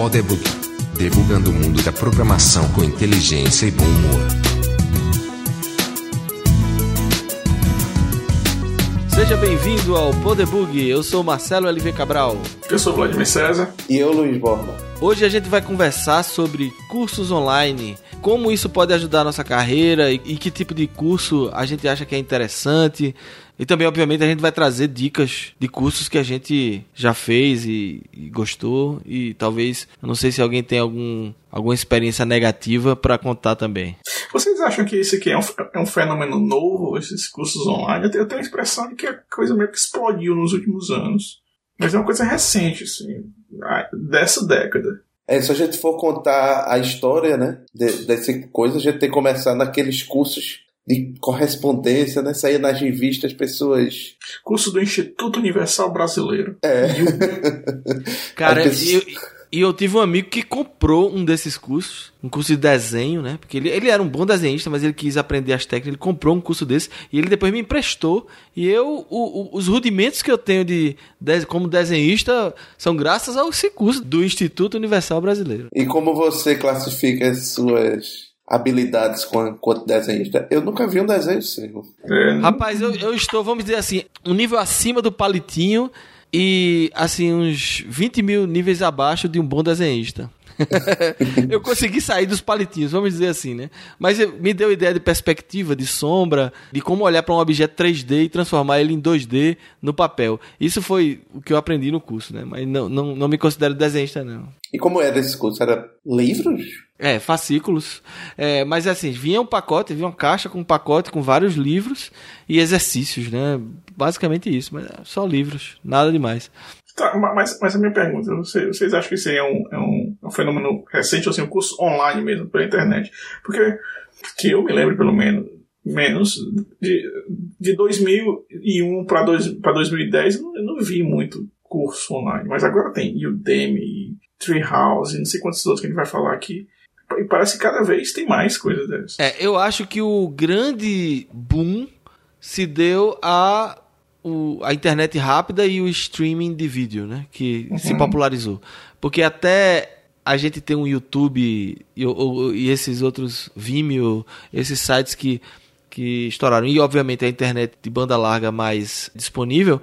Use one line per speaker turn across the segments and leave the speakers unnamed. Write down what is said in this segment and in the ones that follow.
Podebug, debugando o mundo da programação com inteligência e bom humor.
Seja bem-vindo ao Podebug. Eu sou Marcelo LV Cabral.
Eu sou Vladimir César.
E eu, Luiz Borba.
Hoje a gente vai conversar sobre cursos online, como isso pode ajudar a nossa carreira e, e que tipo de curso a gente acha que é interessante. E também, obviamente, a gente vai trazer dicas de cursos que a gente já fez e, e gostou. E talvez, eu não sei se alguém tem algum, alguma experiência negativa para contar também.
Vocês acham que esse aqui é um, é um fenômeno novo, esses cursos online? Eu tenho, eu tenho a impressão de que a coisa meio que explodiu nos últimos anos. Mas é uma coisa recente, assim, dessa década.
É, se a gente for contar a história, né, de, dessa coisa, a gente tem que começar naqueles cursos de correspondência, né? Saía nas revistas pessoas.
Curso do Instituto Universal Brasileiro.
É.
Cara, pessoas... e eu tive um amigo que comprou um desses cursos, um curso de desenho, né? Porque ele, ele era um bom desenhista, mas ele quis aprender as técnicas, ele comprou um curso desse e ele depois me emprestou. E eu, o, o, os rudimentos que eu tenho de, de, como desenhista são graças ao esse curso do Instituto Universal Brasileiro.
E como você classifica as suas habilidades quanto desenhista. Eu nunca vi um desenho seu.
É. Rapaz, eu, eu estou, vamos dizer assim, um nível acima do palitinho e, assim, uns 20 mil níveis abaixo de um bom desenhista. eu consegui sair dos palitinhos, vamos dizer assim, né? Mas me deu ideia de perspectiva, de sombra, de como olhar para um objeto 3D e transformar ele em 2D no papel. Isso foi o que eu aprendi no curso, né? Mas não, não, não me considero desenhista, não.
E como era esse curso? Era livros?
É, fascículos. É, mas assim, vinha um pacote, vinha uma caixa com um pacote com vários livros e exercícios, né? Basicamente isso, mas só livros, nada demais.
Tá, mas, mas a minha pergunta, vocês, vocês acham que isso aí é um, é um, é um fenômeno recente, ou assim, um curso online mesmo, pela internet? Porque, que eu me lembro pelo menos, menos de, de 2001 para 2010, eu não, eu não vi muito curso online, mas agora tem Udemy, Treehouse, não sei quantos outros que a gente vai falar aqui. E parece que cada vez tem mais coisas dessas.
É, eu acho que o grande boom se deu a o, a internet rápida e o streaming de vídeo, né? Que uhum. se popularizou. Porque até a gente tem um YouTube e, e, esses outros Vimeo, esses sites que, que estouraram, e obviamente a internet de banda larga mais disponível,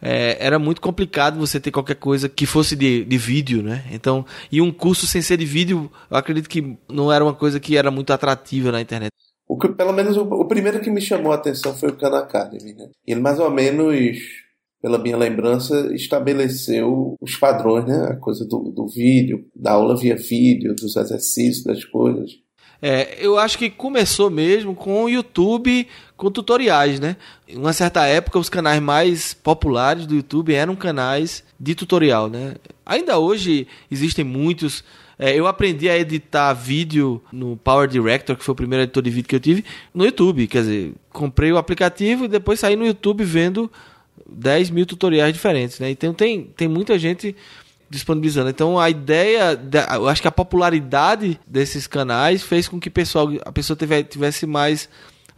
é, era muito complicado você ter qualquer coisa que fosse de, de vídeo, né? Então, e um curso sem ser de vídeo, eu acredito que não era uma coisa que era muito atrativa na internet.
O que, pelo menos, o, o primeiro que me chamou a atenção foi o Khan Academy, né? Ele mais ou menos, pela minha lembrança, estabeleceu os padrões, né? A coisa do, do vídeo, da aula via vídeo, dos exercícios, das coisas.
É, eu acho que começou mesmo com o YouTube, com tutoriais, né? Em uma certa época, os canais mais populares do YouTube eram canais de tutorial, né? Ainda hoje existem muitos. É, eu aprendi a editar vídeo no Power Director, que foi o primeiro editor de vídeo que eu tive, no YouTube. Quer dizer, comprei o aplicativo e depois saí no YouTube vendo 10 mil tutoriais diferentes, né? Então tem, tem muita gente disponibilizando. Então a ideia, eu acho que a popularidade desses canais fez com que pessoal, a pessoa tivesse mais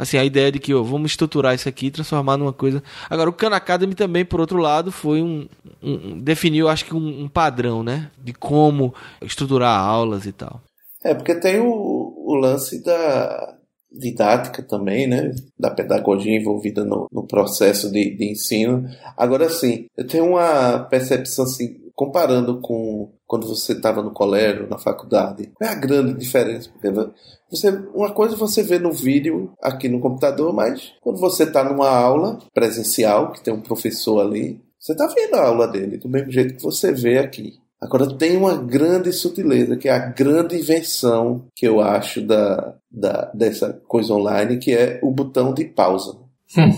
assim a ideia de que ó, vamos estruturar isso aqui e transformar numa coisa. Agora o Khan Academy também por outro lado foi um, um definiu acho que um, um, padrão, né, de como estruturar aulas e tal.
É porque tem o, o lance da didática também, né? Da pedagogia envolvida no, no processo de, de ensino. Agora sim, eu tenho uma percepção assim, comparando com quando você estava no colégio, na faculdade, qual é a grande diferença? Você, uma coisa você vê no vídeo aqui no computador, mas quando você está numa aula presencial, que tem um professor ali, você está vendo a aula dele do mesmo jeito que você vê aqui. Agora tem uma grande sutileza, que é a grande invenção que eu acho da, da dessa coisa online, que é o botão de pausa. Hum.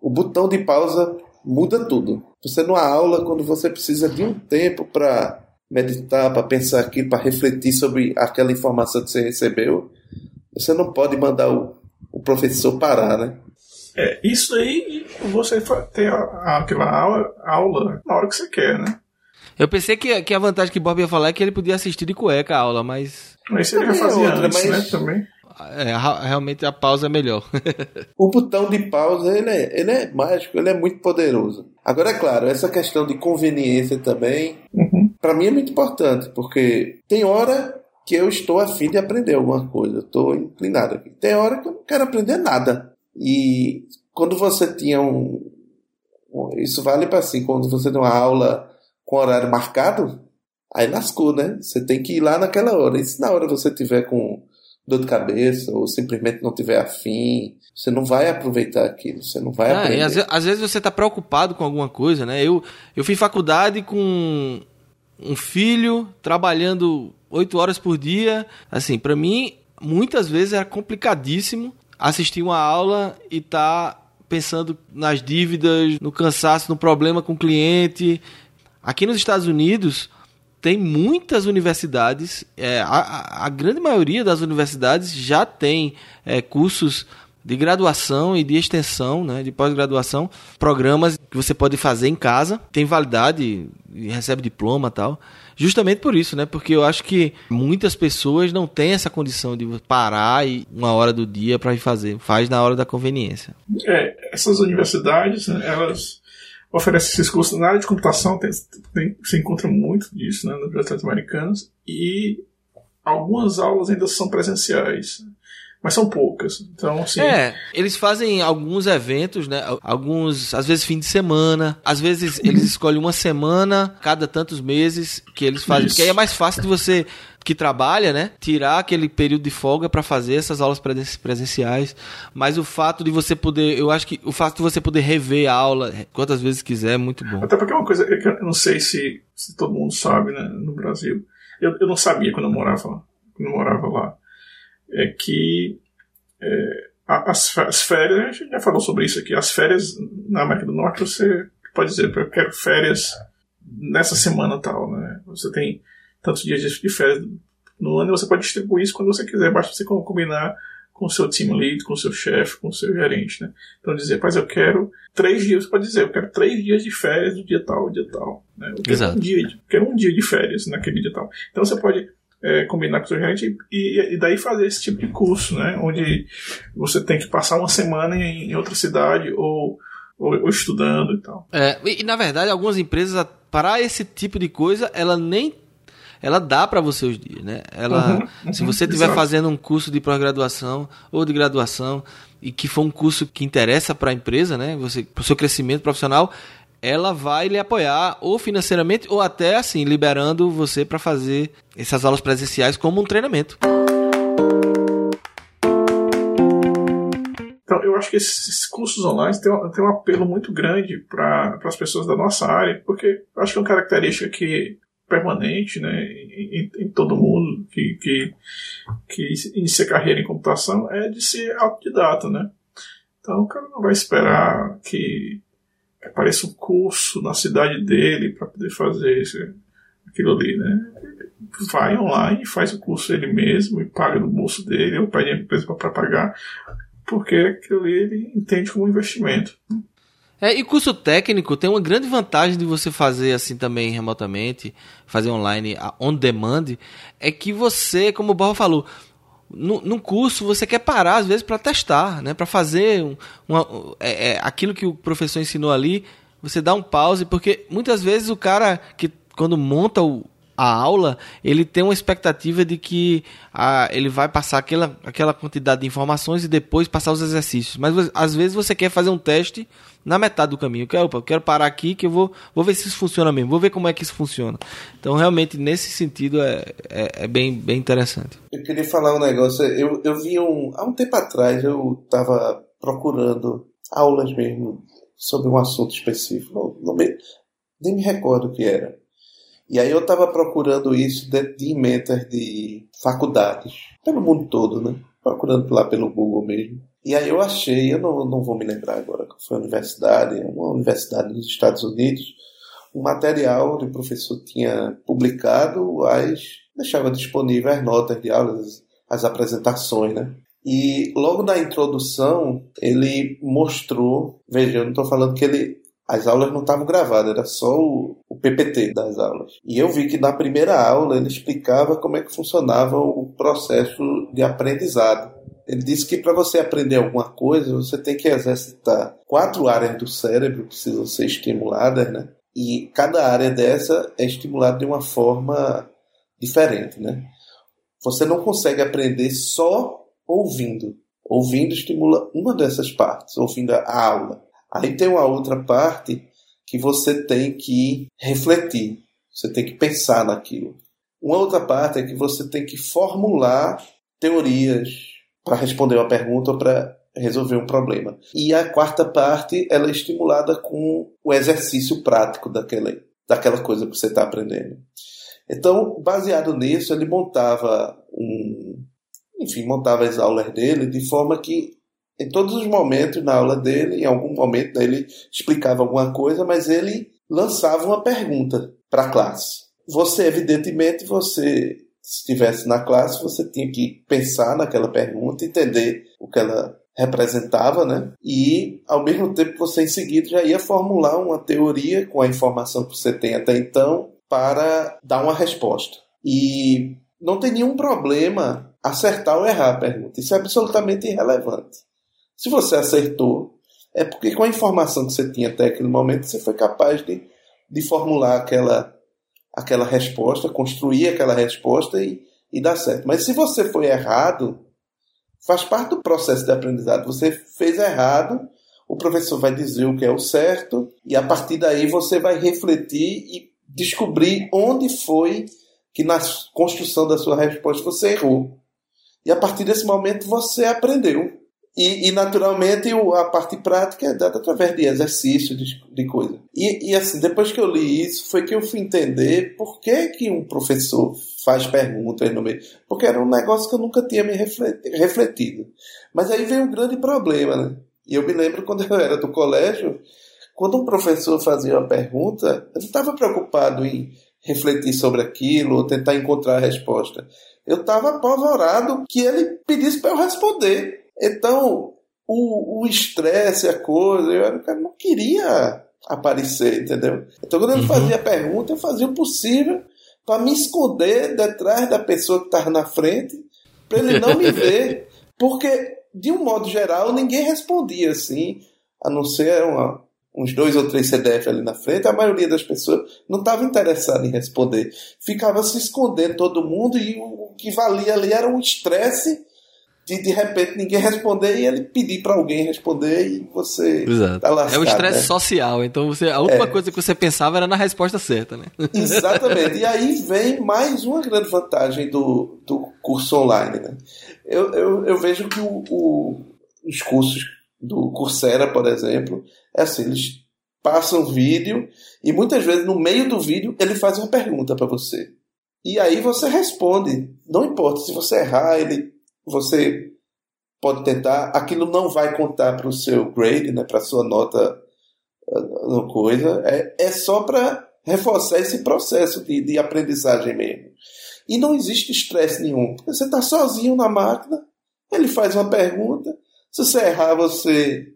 O botão de pausa muda tudo. Você numa aula, quando você precisa de um tempo para meditar, para pensar aqui, para refletir sobre aquela informação que você recebeu, você não pode mandar o, o professor parar, né?
É, isso aí você tem aquela aula, aula na hora que você quer, né?
Eu pensei que, que a vantagem que Bob ia falar é que ele podia assistir de cueca a aula, mas.
Mas ele ia fazer outra, antes, mas... né? Também.
É, realmente a pausa é melhor.
o botão de pausa ele é, ele é mágico, ele é muito poderoso. Agora, é claro, essa questão de conveniência também, uhum. Para mim é muito importante, porque tem hora que eu estou afim de aprender alguma coisa, eu estou inclinado aqui. Tem hora que eu não quero aprender nada. E quando você tinha um. Isso vale para assim, quando você tem uma aula com horário marcado, aí lascou, né? Você tem que ir lá naquela hora. E se na hora você tiver com dor de cabeça ou simplesmente não tiver afim, você não vai aproveitar aquilo, você não vai
Ah,
aprender.
às, às vezes você tá preocupado com alguma coisa, né? Eu, eu fiz faculdade com um filho trabalhando oito horas por dia. Assim, pra mim, muitas vezes era complicadíssimo assistir uma aula e tá pensando nas dívidas, no cansaço, no problema com o cliente. Aqui nos Estados Unidos tem muitas universidades, é, a, a- a grande maioria das universidades já tem é, cursos de graduação e de extensão, né, de pós-graduação, programas que você pode fazer em casa, tem validade e recebe diploma tal. Justamente por isso, né? Porque eu acho que muitas pessoas não têm essa condição de parar e uma hora do dia para fazer, faz na hora da conveniência.
É, essas universidades, né, elas oferecem esses cursos na área de computação, tem, tem, se encontra muito disso né, nas universidades americanas, e algumas aulas ainda são presenciais, mas são poucas. Então, assim,
É, eles fazem alguns eventos, né? Alguns, às vezes fim de semana, às vezes eles escolhem uma semana, cada tantos meses que eles fazem,
Isso.
porque aí é mais fácil de você que trabalha, né, tirar aquele período de folga para fazer essas aulas presen- presenciais. Mas o fato de você poder, eu acho que o fato de você poder rever a aula quantas vezes quiser é muito bom.
Até porque é uma coisa que eu não sei se, se todo mundo sabe né, no Brasil. Eu, eu não sabia quando eu morava, quando eu morava lá. É que é, as, as férias, a gente já falou sobre isso aqui, as férias na América do Norte você pode dizer, eu quero férias nessa semana tal, né? Você tem tantos dias de férias no ano e você pode distribuir isso quando você quiser, basta você co- combinar com o seu team lead, com o seu chefe, com o seu gerente, né? Então dizer, mas eu quero três dias, você pode dizer, eu quero três dias de férias do dia tal, dia tal. Né? Eu quero
Exato.
um dia, de- quero um dia de férias naquele dia tal. Então você pode é, combinar com o seu gerente e, e daí fazer esse tipo de curso, né? Onde você tem que passar uma semana em, em outra cidade ou, ou, ou estudando e tal.
É, e, na verdade, algumas empresas, para esse tipo de coisa, ela nem. Ela dá para você os dias, né? Ela,
Uhum,
se
uhum,
você estiver fazendo um curso de pós-graduação ou de graduação e que for um curso que interessa para a empresa, né? Você, para o seu crescimento profissional, ela vai lhe apoiar ou financeiramente ou até assim liberando você para fazer essas aulas presenciais como um treinamento.
Então, eu acho que esses cursos online têm um, têm um apelo muito grande para as pessoas da nossa área, porque acho que é uma característica que permanente né, em- em todo mundo que, que, que inicia carreira em computação é de ser autodidata, né? Então o cara não vai esperar que apareça um curso na cidade dele para poder fazer esse- aquilo ali, né? Vai online, faz o curso ele mesmo e paga no bolso dele, ou pede a empresa para pagar, porque aquilo ali ele entende como investimento.
É, e curso técnico tem uma grande vantagem de você fazer assim também remotamente, fazer online on demand, é que você, como o Borra falou, num curso você quer parar às vezes para testar, né, para fazer um- uma, é, é, aquilo que o professor ensinou ali, você dá um pause, porque muitas vezes o cara que quando monta o, a aula, ele tem uma expectativa de que ah, ele vai passar aquela, aquela quantidade de informações e depois passar os exercícios. Mas às vezes você quer fazer um teste na metade do caminho. Quer, opa, eu quero parar aqui que eu vou, vou ver se isso funciona mesmo, vou ver como é que isso funciona. Então, realmente, nesse sentido, é, é, é bem, bem interessante.
Eu queria falar um negócio. Eu, eu vi um. Há um tempo atrás eu estava procurando aulas mesmo sobre um assunto específico. Não me- nem me recordo o que era. E aí eu estava procurando isso dentro de emendas de faculdades, pelo mundo todo, né? Procurando lá pelo Google mesmo. E aí eu achei, eu não, não vou me lembrar agora qual foi a universidade, uma universidade nos Estados Unidos, um material onde o professor tinha publicado, mas deixava disponível as notas de aulas, as apresentações, né? E logo na introdução ele mostrou, veja, eu não estou falando que ele as aulas não estavam gravadas, era só o, o PPT das aulas. E eu vi que na primeira aula ele explicava como é que funcionava o processo de aprendizado. Ele disse que para você aprender alguma coisa, você tem que exercitar quatro áreas do cérebro que precisam ser estimuladas, né? E cada área dessa é estimulada de uma forma diferente, né? Você não consegue aprender só ouvindo. Ouvindo estimula uma dessas partes, ouvindo a aula. Aí tem uma outra parte que você tem que refletir, você tem que pensar naquilo. Uma outra parte é que você tem que formular teorias para responder uma pergunta ou para resolver um problema. E a quarta parte ela é estimulada com o exercício prático daquela, daquela coisa que você está aprendendo. Então, baseado nisso, ele montava um, enfim, montava as aulas dele de forma que em todos os momentos na aula dele, em algum momento ele explicava alguma coisa, mas ele lançava uma pergunta para a classe. Você, evidentemente, você se estivesse na classe, você tinha que pensar naquela pergunta, entender o que ela representava, né? E ao mesmo tempo você em seguida já ia formular uma teoria com a informação que você tem até então para dar uma resposta. E não tem nenhum problema acertar ou errar a pergunta. Isso é absolutamente irrelevante. Se você acertou, é porque com a informação que você tinha até aquele momento, você foi capaz de, de formular aquela, aquela resposta, construir aquela resposta e, e dar certo. Mas se você foi errado, faz parte do processo de aprendizado. Você fez errado, o professor vai dizer o que é o certo, e a partir daí você vai refletir e descobrir onde foi que na construção da sua resposta você errou. E a partir desse momento você aprendeu. E, e, naturalmente a parte prática é dada através de exercício, de, de coisa. E, e, assim, depois que eu li isso, foi que eu fui entender por que, que um professor faz perguntas no meio. Porque era um negócio que eu nunca tinha me refletido. Mas aí vem um grande problema, né? E eu me lembro quando eu era do colégio, quando um professor fazia uma pergunta, eu não estava preocupado em refletir sobre aquilo ou tentar encontrar a resposta. Eu estava apavorado que ele pedisse para eu responder. Então, o estresse, a coisa, eu, eu não queria aparecer, entendeu? Então, quando ele uhum. fazia a pergunta, eu fazia o possível para me esconder detrás da pessoa que estava na frente, para ele não me ver. Porque, de um modo geral, ninguém respondia assim, a não ser uma, uns dois ou três CDF ali na frente, a maioria das pessoas não estava interessada em responder. Ficava se escondendo todo mundo e o que valia ali era um estresse de de repente ninguém responder e ele pedir para alguém responder e você
Exato. tá lascado, É o estresse né? social, então você a última é. coisa que você pensava era na resposta certa, né?
Exatamente. E aí vem mais uma grande vantagem do, do curso online, né? Eu, eu, eu vejo que o, o, os cursos do Coursera, por exemplo, é assim, eles passam vídeo e muitas vezes no meio do vídeo ele faz uma pergunta para você. E aí você responde. Não importa se você errar, ele você pode tentar. Aquilo não vai contar para o seu grade, né, para a sua nota no coisa. É, é só para reforçar esse processo de, de aprendizagem mesmo. E não existe estresse nenhum. Você está sozinho na máquina, ele faz uma pergunta. Se você errar, você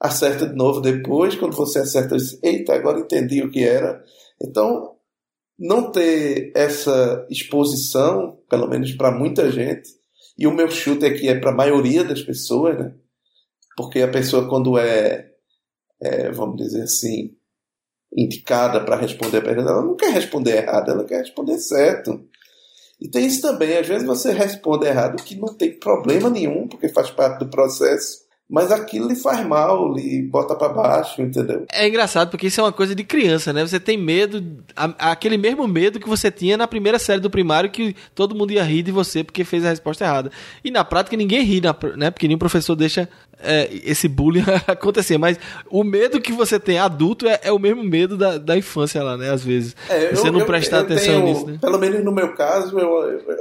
acerta de novo depois. Quando você acerta, você diz, eita, agora entendi o que era. Então, não ter essa exposição, pelo menos para muita gente, e o meu chute aqui é para a maioria das pessoas, né? Porque a pessoa, quando é, é vamos dizer assim, indicada para responder a pergunta, ela não quer responder errado, ela quer responder certo. E tem isso também, às vezes você responde errado, que não tem problema nenhum, porque faz parte do processo, mas aquilo lhe faz mal, lhe bota para baixo, entendeu?
É engraçado porque isso é uma coisa de criança, né? Você tem medo, a, aquele mesmo medo que você tinha na primeira série do primário que todo mundo ia rir de você porque fez a resposta errada. E na prática ninguém ri, né? Porque nenhum professor deixa é, esse bullying acontecer. Mas o medo que você tem adulto é, é o mesmo medo da, da infância lá, né? Às vezes. É, você eu, não prestar eu, eu atenção tenho, nisso, né?
Pelo menos no meu caso,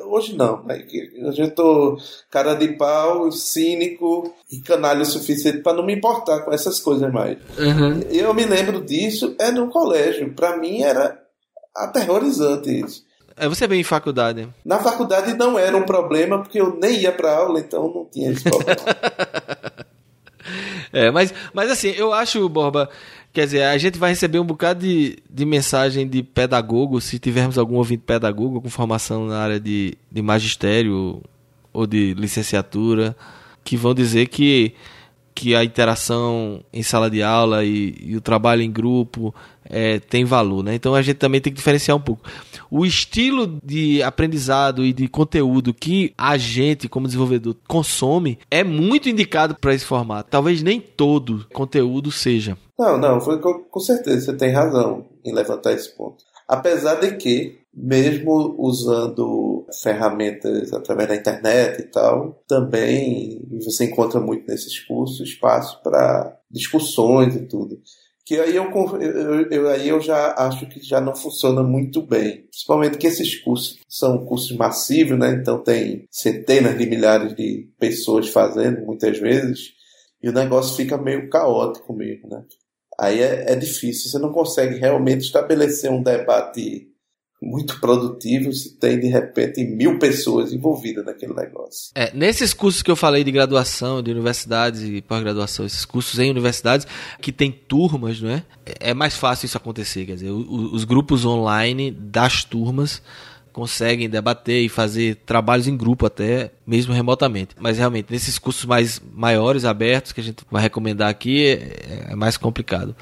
hoje não. Né? Eu já tô cara de pau, cínico e canalha o suficiente para não me importar com essas coisas mais. Uhum. Eu me lembro disso é no colégio. Para mim era aterrorizante isso.
É, você veio em faculdade?
Na faculdade não era um problema, porque eu nem ia para aula, então não tinha esse problema.
É, mas, mas assim, eu acho, Borba, quer dizer, a gente vai receber um bocado de, de mensagem de pedagogo, se tivermos algum ouvinte pedagogo com formação na área de, de magistério ou de licenciatura, que vão dizer que que a interação em sala de aula e, e o trabalho em grupo é, tem valor, né? Então a gente também tem que diferenciar um pouco. O estilo de aprendizado e de conteúdo que a gente, como desenvolvedor, consome é muito indicado para esse formato. Talvez nem todo conteúdo seja.
Não, não, foi com, com certeza, você tem razão em levantar esse ponto. Apesar de que, mesmo usando ferramentas através da internet e tal, também você encontra muito nesses cursos espaço para discussões e tudo que aí eu, eu, eu, aí eu já acho que já não funciona muito bem. Principalmente que esses cursos são cursos massivos, né? Então tem centenas de milhares de pessoas fazendo, muitas vezes, e o negócio fica meio caótico mesmo, né? Aí é, é difícil, você não consegue realmente estabelecer um debate muito produtivo se tem de repente mil pessoas envolvidas naquele negócio.
É, nesses cursos que eu falei de graduação, de universidades e pós-graduação, esses cursos em universidades que tem turmas, não é? É mais fácil isso acontecer, quer dizer, os grupos online das turmas conseguem debater e fazer trabalhos em grupo até mesmo remotamente. Mas realmente nesses cursos mais maiores, abertos que a gente vai recomendar aqui é, é mais complicado.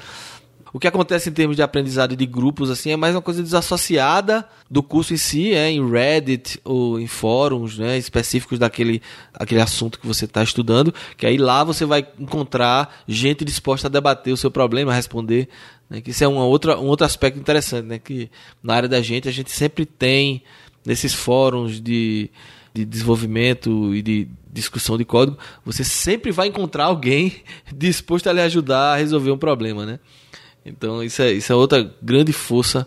O que acontece em termos de aprendizado de grupos assim é mais uma coisa desassociada do curso em si, é, em Reddit ou em fóruns né, específicos daquele aquele assunto que você está estudando, que aí lá você vai encontrar gente disposta a debater o seu problema, a responder. Né, que isso é uma outra, um outro aspecto interessante, né, que na área da gente a gente sempre tem nesses fóruns de, de desenvolvimento e de discussão de código, você sempre vai encontrar alguém disposto a lhe ajudar a resolver um problema, né? Então, isso é, isso é outra grande força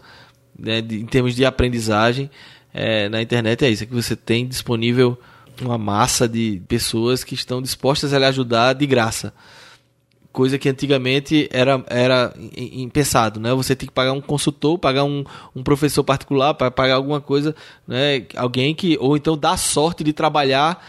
né, de, em termos de aprendizagem é, na internet. É isso, é que você tem disponível uma massa de pessoas que estão dispostas a lhe ajudar de graça. Coisa que antigamente era, era impensado, né? Você tem que pagar um consultor, pagar um, um professor particular, para pagar alguma coisa, né? Alguém que, ou então dar sorte de trabalhar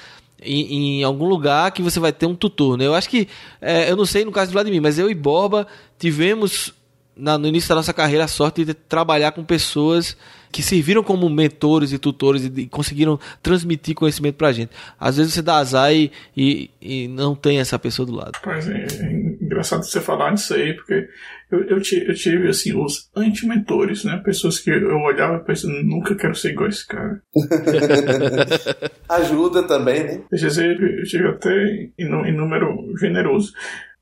em, em, algum lugar que você vai ter um tutor, né? Eu acho que, é, eu não sei no caso do Vladimir, mas eu e Borba tivemos na, no início da nossa carreira a sorte de trabalhar com pessoas que serviram como mentores e tutores e, e conseguiram transmitir conhecimento pra gente. Às vezes você dá azar e, e, e não tem essa pessoa do lado.
Pois é, é engraçado você falar disso aí, porque eu, eu, tive, eu tive assim, os anti-mentores, né? Pessoas que eu olhava e pensava, nunca quero ser igual a esse cara.
Ajuda também, né?
Eu tive, eu tive até em, número generoso.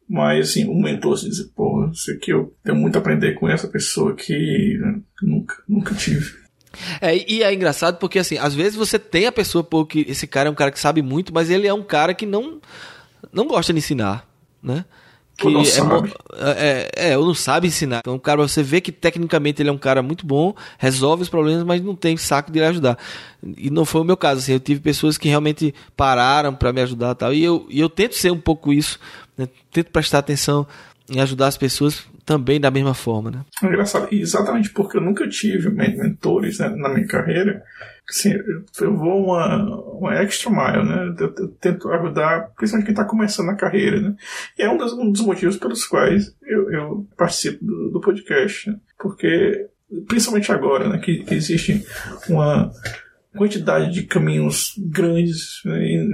Mas, assim, o mentor se dizer, pô, isso aqui eu tenho muito a aprender com essa pessoa que né, nunca, nunca tive.
É, e é engraçado porque, assim, às vezes você tem a pessoa, pô, que esse cara é um cara que sabe muito, mas ele é um cara que não, não gosta de ensinar, né? Que
não
é,
sabe.
É, é, ou não sabe ensinar. Então, o cara, você vê que tecnicamente ele é um cara muito bom, resolve os problemas, mas não tem saco de lhe ajudar. E não foi o meu caso, assim, eu tive pessoas que realmente pararam para me ajudar e tal. E eu, e eu tento ser um pouco isso, né? tento prestar atenção em ajudar as pessoas também da mesma forma, né?
É engraçado, e exatamente porque eu nunca tive mentores né, na minha carreira, assim, eu vou uma, uma extra mile, né? Eu, eu tento ajudar, principalmente quem está começando a carreira, né? E é um dos, um dos motivos pelos quais eu, eu participo do, do podcast, né? porque principalmente agora, né, que, que existe uma quantidade de caminhos grandes, né,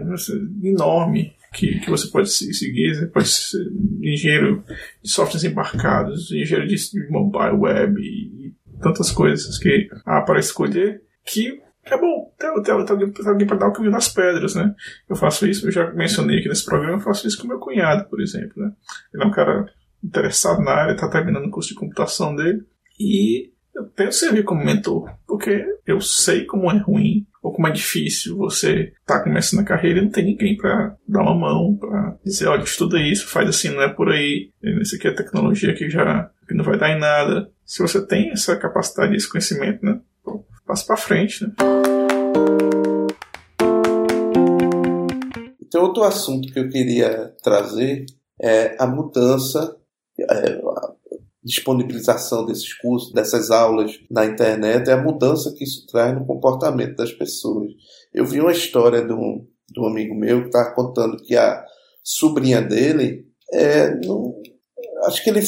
enorme que, que você pode seguir, você pode ser engenheiro de softwares embarcados, engenheiro de mobile web e tantas coisas que há para escolher, que é bom ter alguém, alguém para dar o caminho das pedras, né? Eu faço isso, eu já mencionei aqui nesse programa, eu faço isso com meu cunhado, por exemplo, né? Ele é um cara interessado na área, está terminando o curso de computação dele, e eu tento servir como mentor, porque eu sei como é ruim ou como é difícil você tá começando a carreira e não tem ninguém para dar uma mão, para dizer, olha, estuda isso, faz assim, não é por aí, isso aqui é tecnologia que já que não vai dar em nada. Se você tem essa capacidade, esse conhecimento, né, passa para frente, né.
Então, outro assunto que eu queria trazer é a mudança, é, disponibilização desses cursos, dessas aulas na internet, é a mudança que isso traz no comportamento das pessoas. Eu vi uma história de um, de um amigo meu que estava contando que a sobrinha dele, é, não, acho que ele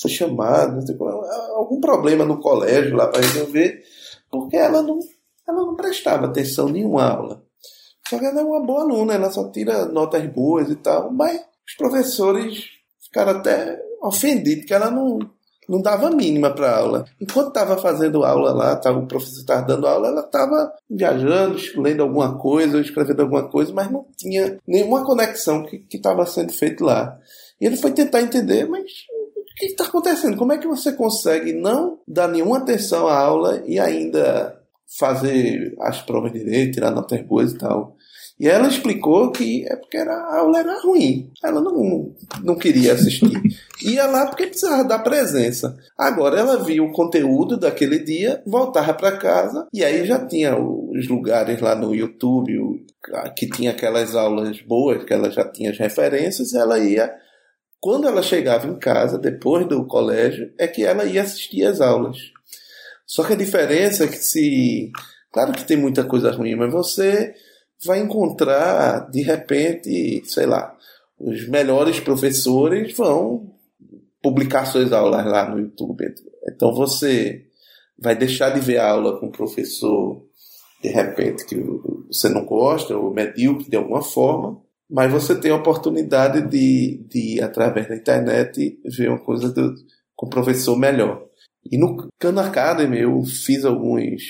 foi chamado, algum problema no colégio lá para resolver, porque ela não, ela não prestava atenção nenhuma aula. Só que ela é uma boa aluna, ela só tira notas boas e tal, mas os professores ficaram até ofendidos, que ela não, não dava mínima para aula. Enquanto estava fazendo aula lá, tava, o professor estava dando aula, ela estava viajando, lendo alguma coisa, escrevendo alguma coisa, mas não tinha nenhuma conexão que estava sendo feito lá. E ele foi tentar entender, mas o que está acontecendo? Como é que você consegue não dar nenhuma atenção à aula e ainda fazer as provas direito, tirar notas boas e tal? E ela explicou que é porque era, a aula era ruim. Ela não, não queria assistir. Ia lá porque precisava dar presença. Agora ela viu o conteúdo daquele dia, voltava para casa e aí já tinha os lugares lá no YouTube que tinha aquelas aulas boas, que ela já tinha as referências, ela ia quando ela chegava em casa, depois do colégio, é que ela ia assistir às aulas. Só que a diferença é que se. Claro que tem muita coisa ruim, mas você vai encontrar, de repente, sei lá, os melhores professores vão publicar suas aulas lá no YouTube. Então você vai deixar de ver a aula com o professor, de repente, que você não gosta, ou medíocre de alguma forma, mas você tem a oportunidade de, de através da internet, ver uma coisa do, com o professor melhor. E no Khan Academy eu fiz alguns,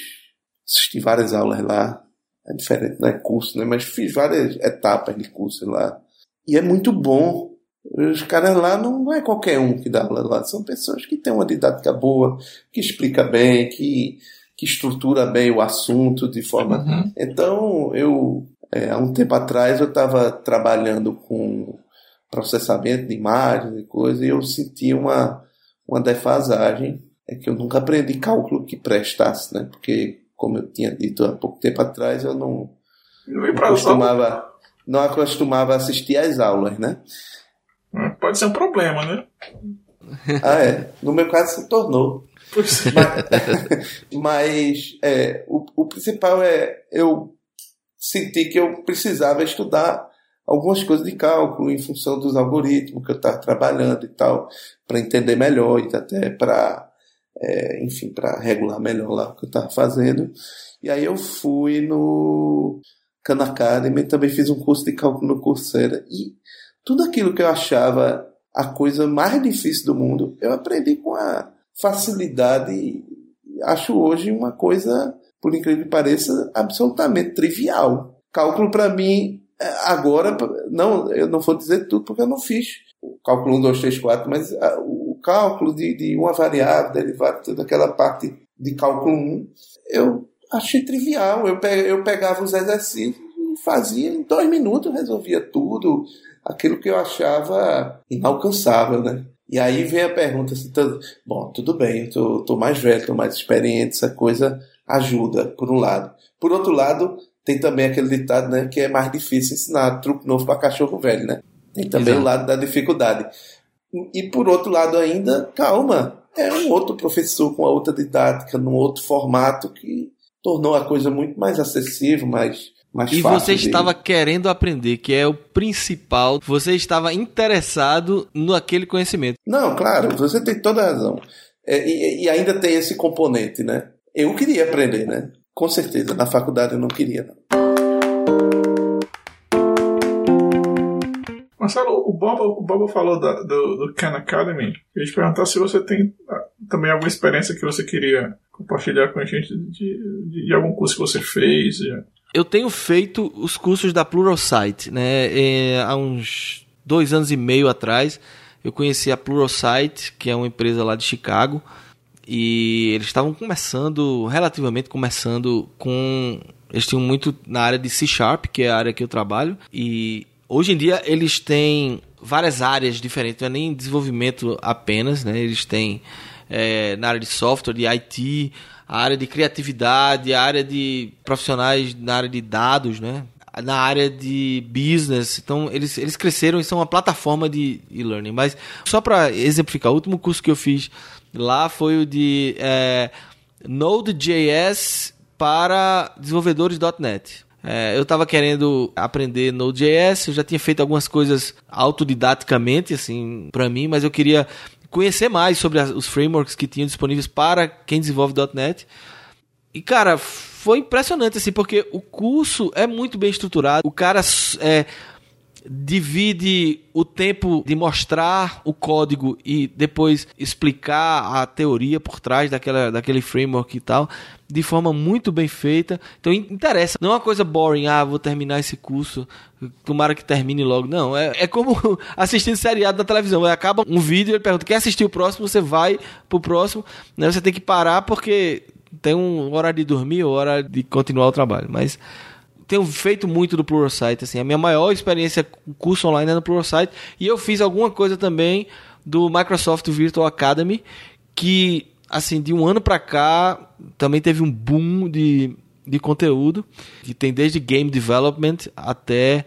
assisti várias aulas lá, é diferente, não é curso, né? Mas fiz várias etapas de curso lá. E é muito bom. Os caras lá não, é qualquer um que dá aula lá, são pessoas que têm uma didática boa, que explica bem, que, que estrutura bem o assunto de forma. Uhum. Então, eu é, há um tempo atrás eu estava trabalhando com processamento de imagens e coisas e eu senti uma, uma defasagem. É que eu nunca aprendi cálculo que prestasse, né? Porque, como eu tinha dito há pouco tempo atrás, eu não, não costumava, não acostumava assistir às aulas, né?
Hum, pode ser um problema, né?
Ah, é. No meu caso se tornou. Mas, mas é, o, o principal é eu senti que eu precisava estudar algumas coisas de cálculo em função dos algoritmos que eu estava trabalhando e tal, para entender melhor e até para, é, enfim, para regular melhor lá o que eu estava fazendo. E aí eu fui no Khan Academy, também fiz um curso de cálculo no Coursera e tudo aquilo que eu achava a coisa mais difícil do mundo, eu aprendi com a facilidade, acho hoje uma coisa por incrível que pareça, absolutamente trivial. Cálculo para mim, é, agora, não, eu não vou dizer tudo porque eu não fiz o cálculo 1, 2, 3, 4, mas o cálculo de, de uma variável, derivada, toda aquela parte de cálculo 1, eu achei trivial. Eu, eu pegava os exercícios e fazia em dois minutos, resolvia tudo, aquilo que eu achava inalcançável, né? E aí vem a pergunta assim, bom, tudo bem, eu tô, tô mais velho, tô mais experiente, essa coisa ajuda, por um lado. Por outro lado, tem também aquele ditado, né, que é mais difícil ensinar truque novo para cachorro velho, né? Tem também Exato. o lado da dificuldade. E por outro lado ainda, calma, é um outro professor com a outra didática, num outro formato que tornou a coisa muito mais acessível, mais mais
e você estava querendo aprender, que é o principal. Você estava interessado no aquele conhecimento.
Não, claro, você tem toda a razão. É, e, e, ainda tem esse componente, né? Eu queria aprender, né? Com certeza. Na faculdade eu não queria, não.
Marcelo, o Boba, o Boba falou da, do, do Khan Academy. Eu ia te perguntar se você tem ah, também alguma experiência que você queria compartilhar com a gente de, de, de algum curso que você fez.
Eu tenho feito os cursos da Pluralsight, né? É, há uns dois anos e meio atrás, eu conheci a Pluralsight, que é uma empresa lá de Chicago, e eles estavam começando, relativamente começando com. Eles tinham muito na área de C Sharp, que é a área que eu trabalho, e hoje em dia eles têm várias áreas diferentes, não é nem desenvolvimento apenas, né? Eles têm é, na área de software, de IT, a área de criatividade, a área de profissionais na área de dados, né? na área de business. Então, eles, eles cresceram e são uma plataforma de e-learning. Mas, só para exemplificar, o último curso que eu fiz Lá foi o de é, Node.js para desenvolvedores .NET. É, eu estava querendo aprender Node.js, eu já tinha feito algumas coisas autodidaticamente, assim, para mim, mas eu queria conhecer mais sobre as, os frameworks que tinham disponíveis para quem desenvolve .NET. E, cara, foi impressionante, assim, porque o curso é muito bem estruturado. O cara é, divide o tempo de mostrar o código e depois explicar a teoria por trás daquela, daquele framework e tal, de forma muito bem feita. Então interessa. Não é uma coisa boring, ah, vou terminar esse curso, tomara que termine logo. Não, é, é como assistindo seriado da televisão. Acaba um vídeo, ele pergunta, quer assistir o próximo? Você vai pro próximo. Né? Você tem que parar porque tem um hora de dormir hora de continuar o trabalho. Mas tenho feito muito do Pluralsight, assim, a minha maior experiência com curso online é no Pluralsight. E eu fiz alguma coisa também do Microsoft Virtual Academy que assim, de um ano para cá também teve um boom de, de conteúdo, que tem desde game development até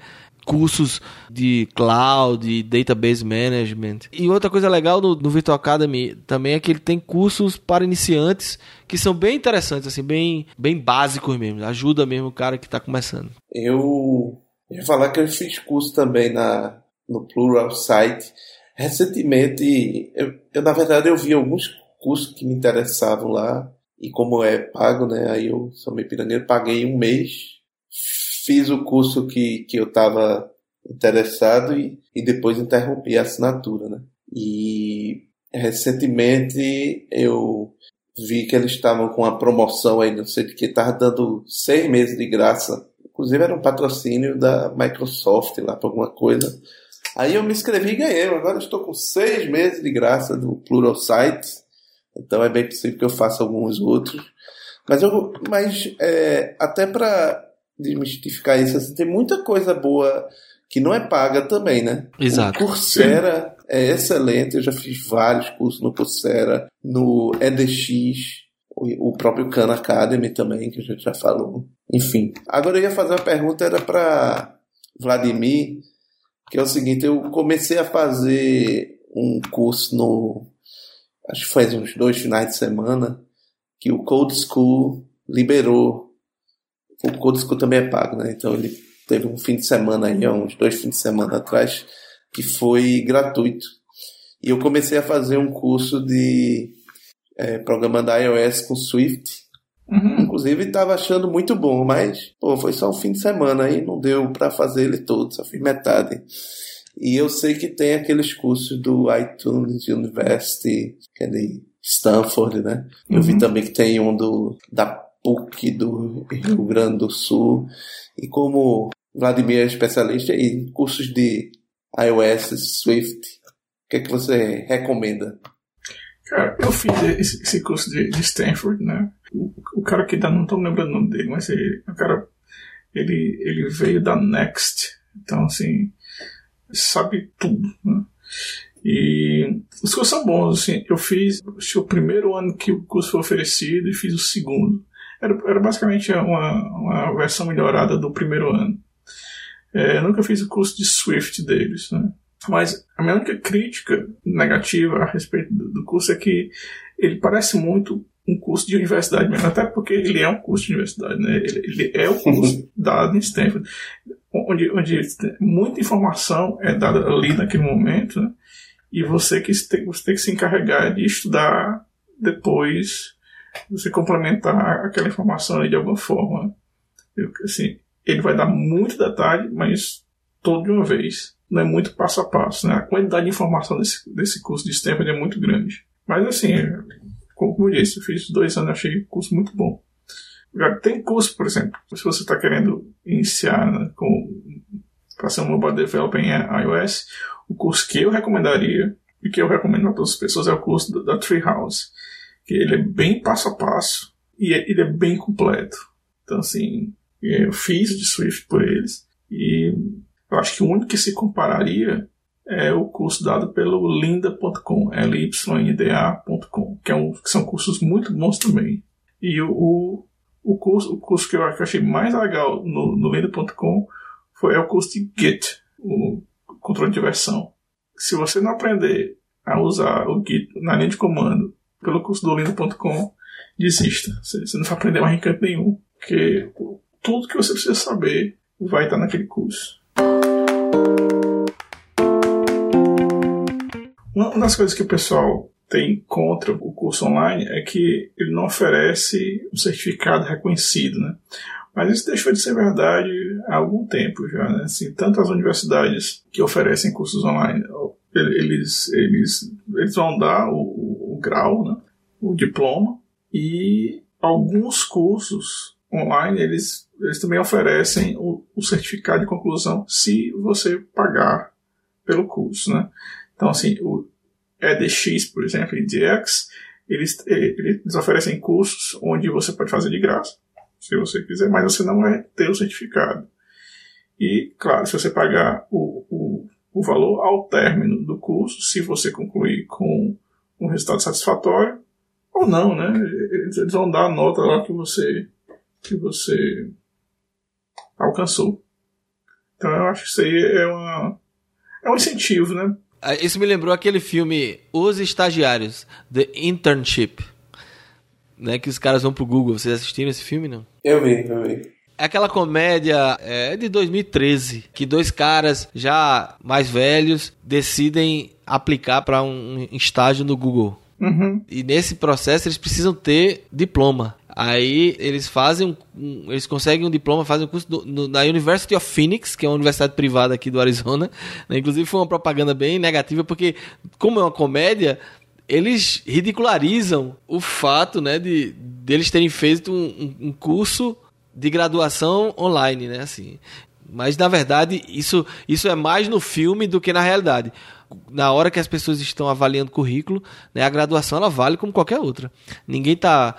cursos de cloud, database management. E outra coisa legal no, no Virtual Academy também é que ele tem cursos para iniciantes que são bem interessantes, assim, bem, bem básicos mesmo. Ajuda mesmo o cara que está começando.
Eu ia falar que eu fiz curso também na, no Plural Site. Recentemente, eu, eu na verdade eu vi alguns cursos que me interessavam lá. E como é pago, né? Aí eu sou meio pirangueiro, paguei um mês fiz o curso que, que eu estava interessado e, e depois interrompi a assinatura, né? E recentemente eu vi que eles estavam com uma promoção aí, não sei de que, estava dando seis meses de graça. Inclusive era um patrocínio da Microsoft lá para alguma coisa. Aí eu me inscrevi e ganhei. Agora estou com seis meses de graça do Plural Sites. Então é bem possível que eu faça alguns outros. Mas, eu, mas é, até para desmistificar isso. Assim, tem muita coisa boa que não é paga também, né?
Exato.
O Coursera Sim. é excelente, eu já fiz vários cursos no Coursera, no EDX, o próprio Khan Academy também, que a gente já falou. Enfim. Agora eu ia fazer uma pergunta, era para Vladimir, que é o seguinte, eu comecei a fazer um curso no. Acho que faz uns dois finais de semana, que o Code School liberou o Codesco também é pago, né? Então ele teve um fim de semana aí, uns dois fins de semana atrás, que foi gratuito. E eu comecei a fazer um curso de é, programando iOS com Swift. Uhum. Inclusive estava achando muito bom, mas pô, foi só um fim de semana aí, não deu para fazer ele todo, só fiz metade. E eu sei que tem aqueles cursos do iTunes University, que é de Stanford, né? Eu vi uhum. também que tem um do da PUC do Rio Grande do Sul. E como Vladimir é especialista em cursos de iOS, Swift, o que é que você recomenda?
Cara, eu fiz esse, curso de, Stanford, né? O, o, cara que dá, não estou lembrando o nome dele, mas ele, o cara, ele, ele veio da Next, então assim, sabe tudo, né? E os cursos são bons, assim, eu fiz o primeiro ano que o curso foi oferecido e fiz o segundo. Era, era basicamente uma, uma versão melhorada do primeiro ano. É, eu nunca fiz o curso de Swift deles, né? Mas a minha única crítica negativa a respeito do, do curso é que ele parece muito um curso de universidade mesmo, até porque ele é um curso de universidade, né? Ele, ele é o curso dado em Stanford, onde, onde muita informação é dada ali naquele momento, né? E você que tem, você tem que se encarregar de estudar depois você complementar aquela informação de alguma forma. Eu, assim, ele vai dar muito detalhe, mas todo de uma vez. Não é muito passo a passo. Né? A quantidade de informação desse, desse curso de Stanford é muito grande. Mas assim, como eu disse, eu fiz dois anos, achei o curso muito bom. Tem curso, por exemplo, se você está querendo iniciar né, com para ser um mobile developer em iOS, o curso que eu recomendaria e que eu recomendo a todas as pessoas é o curso da, da Treehouse que ele é bem passo a passo e é, ele é bem completo. Então, assim, eu fiz de Swift por eles e eu acho que o único que se compararia é o curso dado pelo lynda.com, lynda.com, que, é um, que são cursos muito bons também. E o, o, curso, o curso que eu achei mais legal no, no lynda.com foi é o curso de Git, o controle de versão. Se você não aprender a usar o Git na linha de comando pelo curso do Lindo.com, desista. Você, você não vai aprender mais em canto nenhum. Porque tudo que você precisa saber vai estar naquele curso. Uma das coisas que o pessoal tem contra o curso online é que ele não oferece um certificado reconhecido, né? Mas isso deixou de ser verdade há algum tempo já, né? Assim, tanto as universidades que oferecem cursos online, eles, eles, eles vão dar o, grau, né? o diploma, e alguns cursos online, eles, eles também oferecem o, o certificado de conclusão se você pagar pelo curso, né? Então, assim, o EDX, por exemplo, EDX, eles, eles oferecem cursos onde você pode fazer de graça, se você quiser, mas você não vai ter o certificado. E, claro, se você pagar o, o, o valor ao término do curso, se você concluir com um resultado satisfatório, ou não, né? Eles vão dar a nota lá que você, que você alcançou. Então eu acho que isso aí é, uma, é um incentivo, né?
Ah, isso me lembrou aquele filme Os Estagiários, The Internship né? Que os caras vão pro Google. Vocês assistiram esse filme, não?
Eu vi, eu vi.
É aquela comédia é, de 2013 que dois caras já mais velhos decidem aplicar para um estágio no Google.
Uhum.
E nesse processo eles precisam ter diploma. Aí eles fazem um, eles conseguem um diploma, fazem um curso do, no, na University of Phoenix, que é uma universidade privada aqui do Arizona. Né? Inclusive foi uma propaganda bem negativa, porque como é uma comédia, eles ridicularizam o fato, né, de deles terem feito um, um, curso de graduação online, né, assim. Mas na verdade isso isso é mais no filme do que na realidade. Na hora que as pessoas estão avaliando currículo, né, a graduação ela vale como qualquer outra. Ninguém está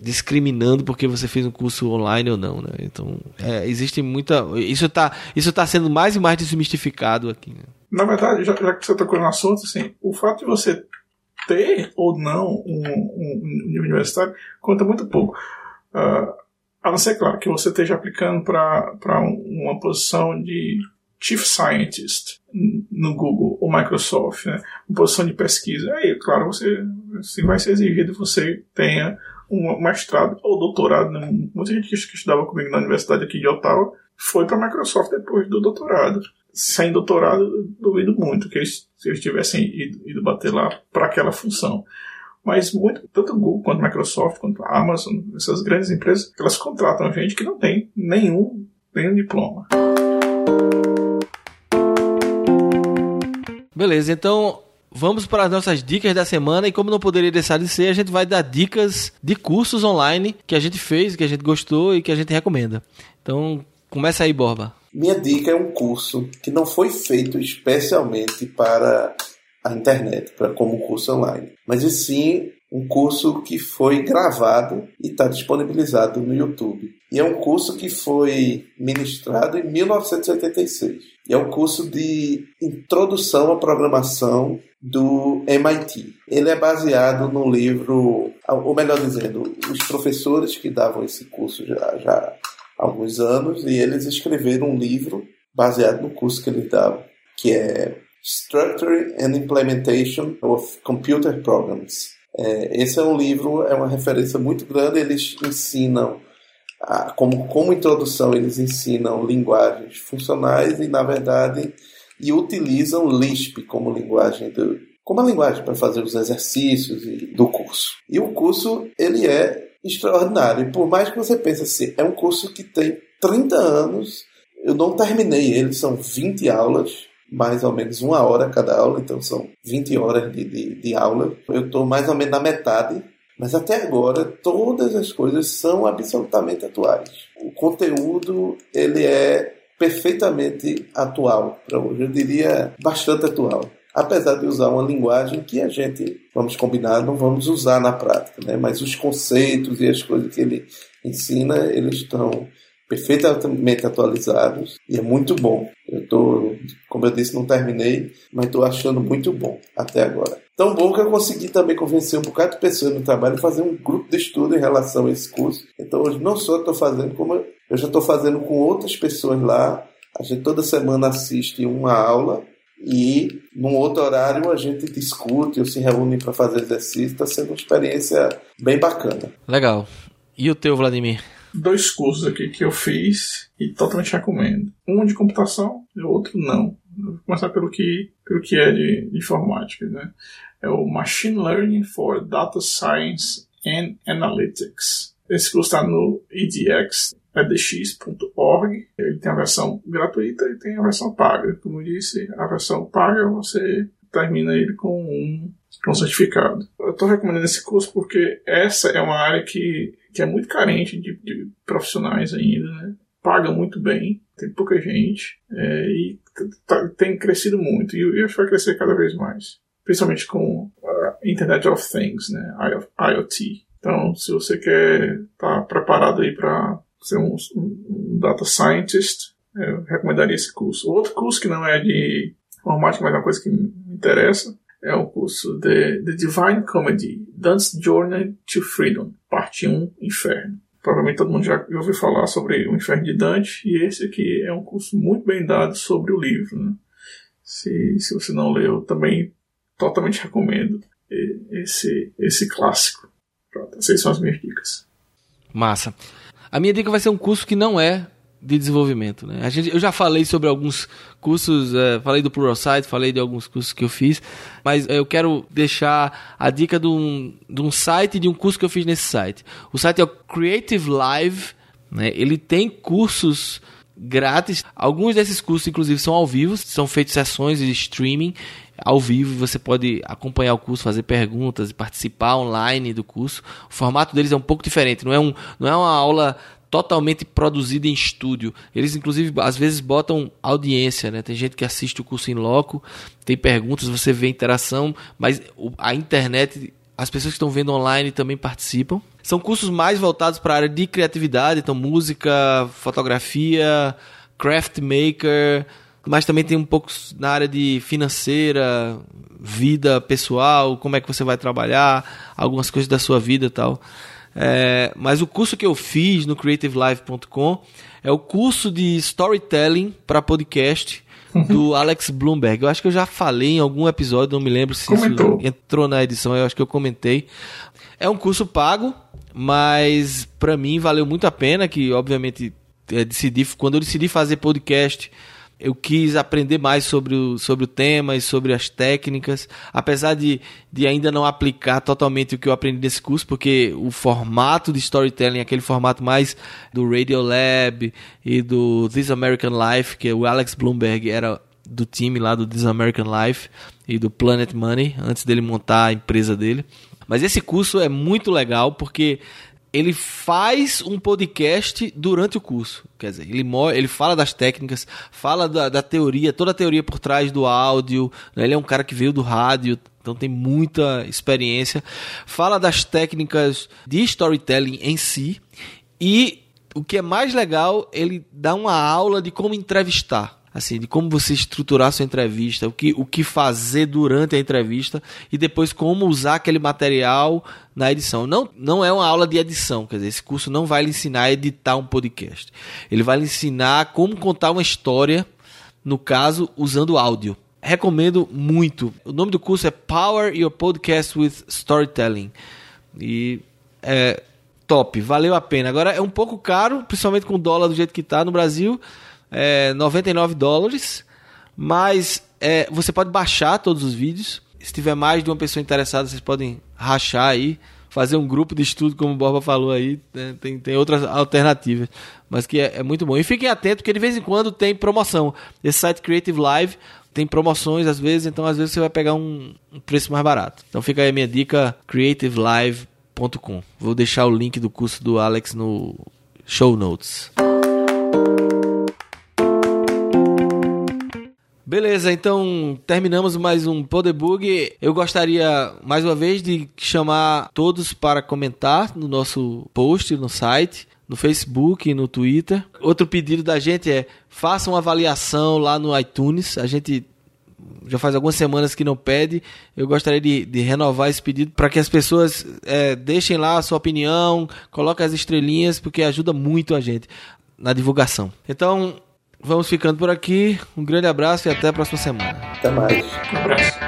discriminando porque você fez um curso online ou não, né? Então, é, existe muita. Isso está isso tá sendo mais e mais desmistificado aqui. Né?
Na verdade, já, já, que você tocou no assunto, assim, o fato de você ter ou não um, um, um universitário conta muito pouco. Uh, a não ser, claro, que você esteja aplicando para um, uma posição de Chief Scientist no Google ou Microsoft, né? uma posição de pesquisa. Aí, claro, você assim, vai ser exigido que você tenha um mestrado ou doutorado. Né? Muita gente que estudava comigo na universidade aqui de Ottawa foi para a Microsoft depois do doutorado sem doutorado, duvido muito que eles, se eles tivessem ido, ido bater lá para aquela função. Mas muito, tanto Google quanto Microsoft, quanto Amazon, essas grandes empresas, elas contratam gente que não tem nenhum, nenhum diploma.
Beleza, então vamos para as nossas dicas da semana e como não poderia deixar de ser, a gente vai dar dicas de cursos online que a gente fez, que a gente gostou e que a gente recomenda. Então, começa aí, Borba.
Minha dica é um curso que não foi feito especialmente para a internet, para como curso online, mas e sim um curso que foi gravado e está disponibilizado no YouTube. E é um curso que foi ministrado em 1986. E é um curso de introdução à programação do MIT. Ele é baseado no livro, ou melhor dizendo, os professores que davam esse curso já, já alguns anos e eles escreveram um livro baseado no curso que eles davam, que é Structure and Implementation of Computer Programs. É, esse é um livro, é uma referência muito grande. Eles ensinam, a, como, como introdução, eles ensinam linguagens funcionais e, na verdade, e utilizam Lisp como linguagem do, como a linguagem para fazer os exercícios do curso. E o curso ele é extraordinário. E por mais que você pense assim, é um curso que tem 30 anos, eu não terminei ele, são 20 aulas, mais ou menos uma hora cada aula, então são 20 horas de, de, de aula. Eu estou mais ou menos na metade, mas até agora todas as coisas são absolutamente atuais. O conteúdo ele é perfeitamente atual para hoje, eu diria bastante atual apesar de usar uma linguagem que a gente, vamos combinar, não vamos usar na prática, né? mas os conceitos e as coisas que ele ensina, eles estão perfeitamente atualizados e é muito bom. Eu estou, como eu disse, não terminei, mas estou achando muito bom até agora. Tão bom que eu consegui também convencer um bocado de pessoas no trabalho a fazer um grupo de estudo em relação a esse curso. Então hoje não só estou fazendo, como eu já estou fazendo com outras pessoas lá. A gente toda semana assiste uma aula e num outro horário a gente discute ou se reúne para fazer exercício. Está sendo uma experiência bem bacana.
Legal. E o teu, Vladimir?
Dois cursos aqui que eu fiz e totalmente recomendo. Um de computação e o outro não. vou começar pelo que, pelo que é de, informática. Né? É o Machine Learning for Data Science and Analytics. Esse curso está no EDX, edx.org. Ele tem a versão gratuita e tem a versão paga. Como eu disse, a versão paga você termina ele com um, com um certificado. Eu estou recomendando esse curso porque essa é uma área que, que é muito carente de, de profissionais ainda, né? Paga muito bem, tem pouca gente é, e tem crescido muito e acho que vai crescer cada vez mais. Principalmente com a Internet of Things, né? IoT. Então, se você quer estar tá preparado aí para ser um, um, data scientist, eu recomendaria esse curso. Outro curso que não é de informática, mas é uma coisa que me interessa, é o curso de The Divine Comedy, Dante's Journey to Freedom, parte 1, Inferno. Provavelmente todo mundo já ouviu falar sobre o Inferno de Dante, e esse aqui é um curso muito bem dado sobre o livro. Né? Se, se você não leu, também totalmente recomendo esse, esse clássico. Pronto, essas são as minhas dicas.
Massa. A minha dica vai ser um curso que não é de desenvolvimento. Né? A gente, eu já falei sobre alguns cursos, é, falei do Pluralsight, falei de alguns cursos que eu fiz, mas eu quero deixar a dica de um, de um site de um curso que eu fiz nesse site. O site é o Creative Live, né? ele tem cursos grátis. Alguns desses cursos, inclusive, são ao vivo, são feitos sessões de streaming ao vivo. Você pode acompanhar o curso, fazer perguntas e participar online do curso. O formato deles é um pouco diferente, não é, um, não é uma aula totalmente produzida em estúdio. Eles, inclusive, às vezes botam audiência, né? Tem gente que assiste o curso em loco, tem perguntas, você vê interação, mas a internet, as pessoas que estão vendo online também participam. São cursos mais voltados para a área de criatividade, então música, fotografia, craft maker, mas também tem um pouco na área de financeira, vida pessoal, como é que você vai trabalhar, algumas coisas da sua vida tal. É, mas o curso que eu fiz no creativelive.com é o curso de storytelling para podcast uhum. do Alex Bloomberg. Eu acho que eu já falei em algum episódio, não me lembro se
Comentou.
isso entrou na edição, eu acho que eu comentei. É um curso pago, mas para mim valeu muito a pena, que obviamente é, decidi, quando eu decidi fazer podcast, eu quis aprender mais sobre o, sobre o tema e sobre as técnicas, apesar de, de ainda não aplicar totalmente o que eu aprendi nesse curso, porque o formato de storytelling, aquele formato mais do Radiolab e do This American Life, que o Alex Bloomberg era do time lá do This American Life e do Planet Money, antes dele montar a empresa dele. Mas esse curso é muito legal porque ele faz um podcast durante o curso. Quer dizer, ele, ele fala das técnicas, fala da, da teoria, toda a teoria por trás do áudio. Né? Ele é um cara que veio do rádio, então tem muita experiência. Fala das técnicas de storytelling em si. E o que é mais legal, ele dá uma aula de como entrevistar assim, de como você estruturar sua entrevista, o que, o que fazer durante a entrevista e depois como usar aquele material na edição. Não, não é uma aula de edição, quer dizer, esse curso não vai lhe ensinar a editar um podcast. Ele vai lhe ensinar como contar uma história, no caso, usando áudio. Recomendo muito. O nome do curso é Power Your Podcast with Storytelling. E é top, valeu a pena. Agora é um pouco caro, principalmente com o dólar do jeito que está no Brasil é, 99 dólares, mas é, você pode baixar todos os vídeos. Se tiver mais de uma pessoa interessada, vocês podem rachar aí, fazer um grupo de estudo, como o Borba falou aí. Né? Tem, tem outras alternativas, mas que é, é muito bom. E fiquem atentos, porque de vez em quando tem promoção. Esse site Creative Live tem promoções às vezes, então às vezes você vai pegar um, um preço mais barato. Então fica aí a minha dica, creativelive.com. Vou deixar o link do curso do Alex no show notes. Beleza, então terminamos mais um Podebug. Eu gostaria mais uma vez de chamar todos para comentar no nosso post no site, no Facebook no Twitter. Outro pedido da gente é faça uma avaliação lá no iTunes. A gente já faz algumas semanas que não pede. Eu gostaria de, de renovar esse pedido para que as pessoas é, deixem lá a sua opinião, coloquem as estrelinhas, porque ajuda muito a gente na divulgação. Então, Vamos ficando por aqui. Um grande abraço e até a próxima semana.
Até mais.
Um abraço.